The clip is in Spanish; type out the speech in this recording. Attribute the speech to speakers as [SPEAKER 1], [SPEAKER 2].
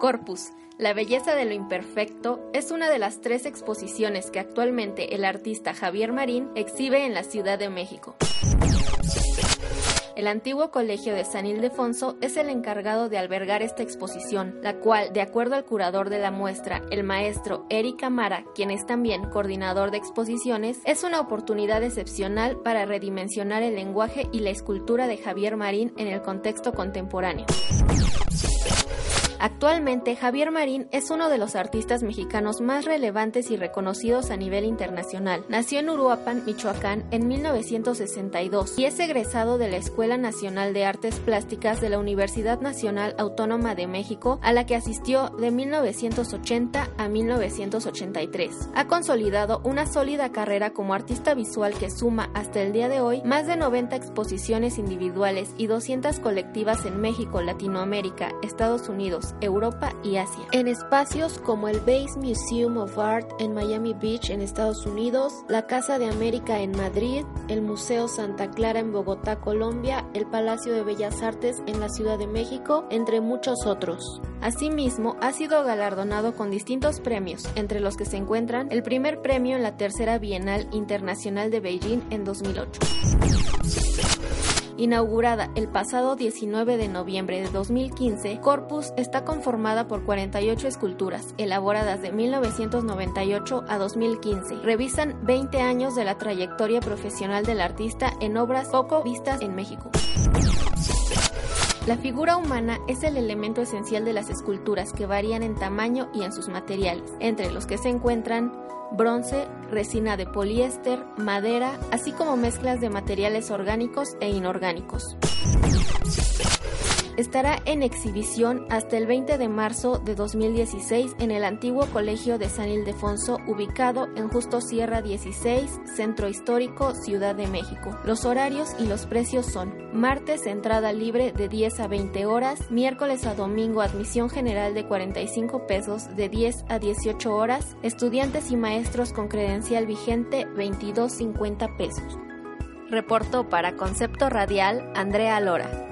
[SPEAKER 1] Corpus, la belleza de lo imperfecto, es una de las tres exposiciones que actualmente el artista Javier Marín exhibe en la Ciudad de México. El antiguo colegio de San Ildefonso es el encargado de albergar esta exposición, la cual, de acuerdo al curador de la muestra, el maestro Eric Amara, quien es también coordinador de exposiciones, es una oportunidad excepcional para redimensionar el lenguaje y la escultura de Javier Marín en el contexto contemporáneo. Actualmente, Javier Marín es uno de los artistas mexicanos más relevantes y reconocidos a nivel internacional. Nació en Uruapan, Michoacán, en 1962 y es egresado de la Escuela Nacional de Artes Plásticas de la Universidad Nacional Autónoma de México, a la que asistió de 1980 a 1983. Ha consolidado una sólida carrera como artista visual que suma hasta el día de hoy más de 90 exposiciones individuales y 200 colectivas en México, Latinoamérica, Estados Unidos, Europa y Asia. En espacios como el Base Museum of Art en Miami Beach en Estados Unidos, la Casa de América en Madrid, el Museo Santa Clara en Bogotá, Colombia, el Palacio de Bellas Artes en la Ciudad de México, entre muchos otros. Asimismo, ha sido galardonado con distintos premios, entre los que se encuentran el primer premio en la Tercera Bienal Internacional de Beijing en 2008. Inaugurada el pasado 19 de noviembre de 2015, Corpus está conformada por 48 esculturas, elaboradas de 1998 a 2015. Revisan 20 años de la trayectoria profesional del artista en obras poco vistas en México. La figura humana es el elemento esencial de las esculturas que varían en tamaño y en sus materiales, entre los que se encuentran bronce, resina de poliéster, madera, así como mezclas de materiales orgánicos e inorgánicos estará en exhibición hasta el 20 de marzo de 2016 en el antiguo Colegio de San Ildefonso, ubicado en Justo Sierra 16, Centro Histórico, Ciudad de México. Los horarios y los precios son martes entrada libre de 10 a 20 horas, miércoles a domingo admisión general de 45 pesos de 10 a 18 horas, estudiantes y maestros con credencial vigente 22.50 pesos. Reportó para Concepto Radial Andrea Lora.